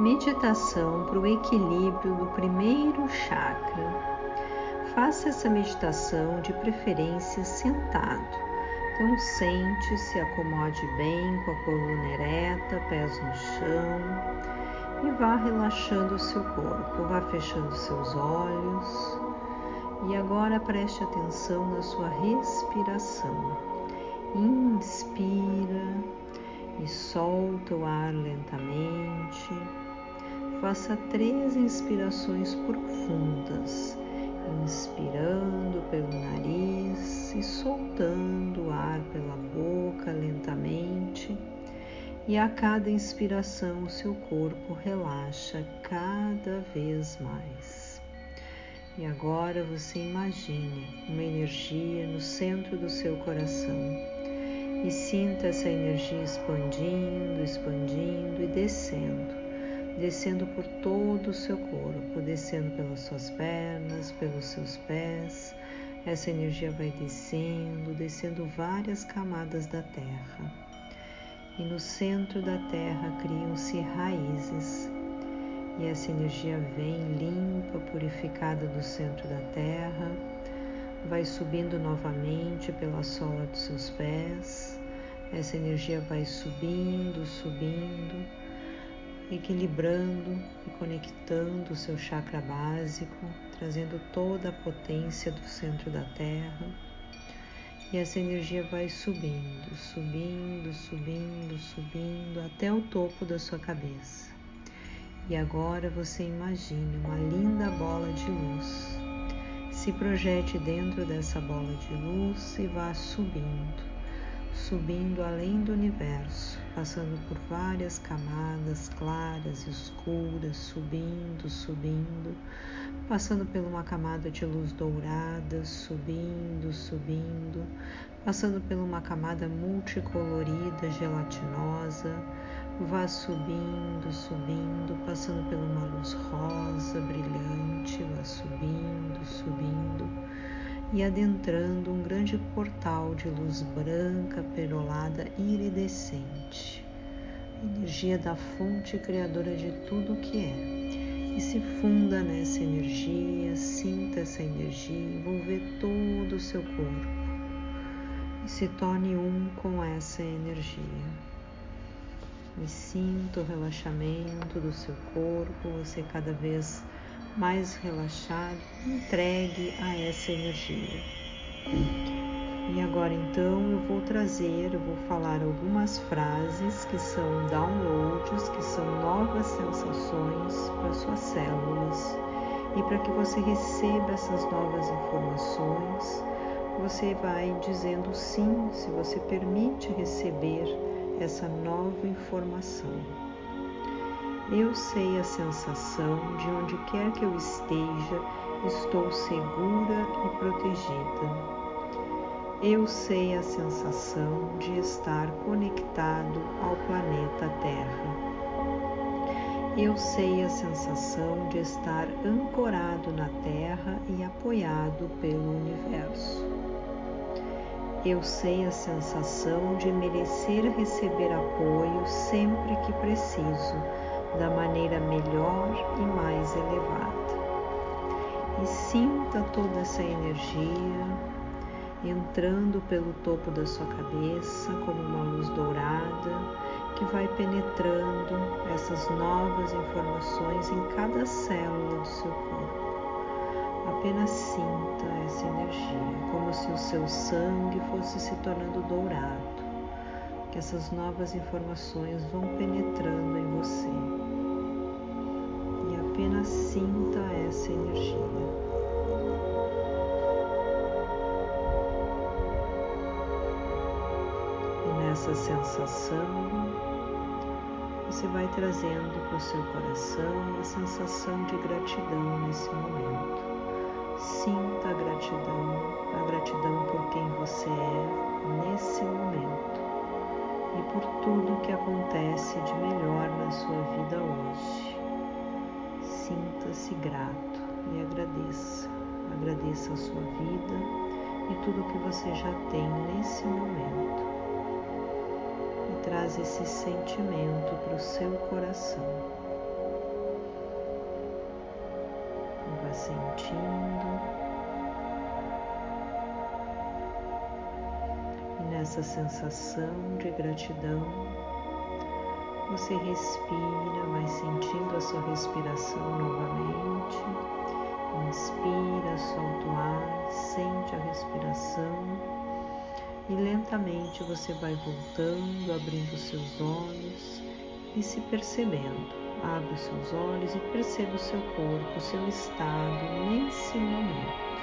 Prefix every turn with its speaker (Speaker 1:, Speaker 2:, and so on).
Speaker 1: Meditação para o equilíbrio do primeiro chakra. Faça essa meditação de preferência sentado. Então, sente, se acomode bem com a coluna ereta, pés no chão e vá relaxando o seu corpo. Vá fechando seus olhos e agora preste atenção na sua respiração. Inspira e solta o ar lentamente. Faça três inspirações profundas, inspirando pelo nariz e soltando o ar pela boca lentamente. E a cada inspiração, o seu corpo relaxa cada vez mais. E agora você imagine uma energia no centro do seu coração e sinta essa energia expandindo, expandindo e descendo descendo por todo o seu corpo, descendo pelas suas pernas, pelos seus pés. Essa energia vai descendo, descendo várias camadas da terra. E no centro da terra criam-se raízes. E essa energia vem limpa, purificada do centro da terra, vai subindo novamente pela sola dos seus pés. Essa energia vai subindo, subindo equilibrando e conectando o seu chakra básico, trazendo toda a potência do centro da Terra. E essa energia vai subindo, subindo, subindo, subindo até o topo da sua cabeça. E agora você imagine uma linda bola de luz. Se projete dentro dessa bola de luz e vá subindo subindo além do universo, passando por várias camadas claras e escuras, subindo, subindo, passando por uma camada de luz dourada, subindo, subindo, passando por uma camada multicolorida, gelatinosa, vá subindo, subindo, passando por uma luz rosa, e adentrando um grande portal de luz branca, perolada, iridescente, energia da fonte criadora de tudo o que é. E se funda nessa energia, sinta essa energia envolver todo o seu corpo e se torne um com essa energia. E sinta o relaxamento do seu corpo, você cada vez mais relaxado, entregue a essa energia. E agora então eu vou trazer, eu vou falar algumas frases que são downloads, que são novas sensações para suas células. E para que você receba essas novas informações, você vai dizendo sim, se você permite receber essa nova informação. Eu sei a sensação de onde quer que eu esteja, estou segura e protegida. Eu sei a sensação de estar conectado ao planeta Terra. Eu sei a sensação de estar ancorado na Terra e apoiado pelo universo. Eu sei a sensação de merecer receber apoio sempre que preciso da maneira melhor e mais elevada. E sinta toda essa energia entrando pelo topo da sua cabeça como uma luz dourada que vai penetrando essas novas informações em cada célula do seu corpo. Apenas sinta essa energia, como se o seu sangue fosse se tornando dourado, que essas novas informações vão penetrando em você apenas sinta essa energia. E nessa sensação, você vai trazendo para o seu coração a sensação de gratidão nesse momento. Sinta a gratidão, sinta-se grato e agradeça. Agradeça a sua vida e tudo que você já tem nesse momento. E traz esse sentimento para o seu coração. E vá sentindo. E nessa sensação de gratidão, você respira, vai sentindo a sua respiração novamente. Inspira, solta o ar, sente a respiração e lentamente você vai voltando, abrindo seus olhos e se percebendo. Abre os seus olhos e perceba o seu corpo, o seu estado nesse momento.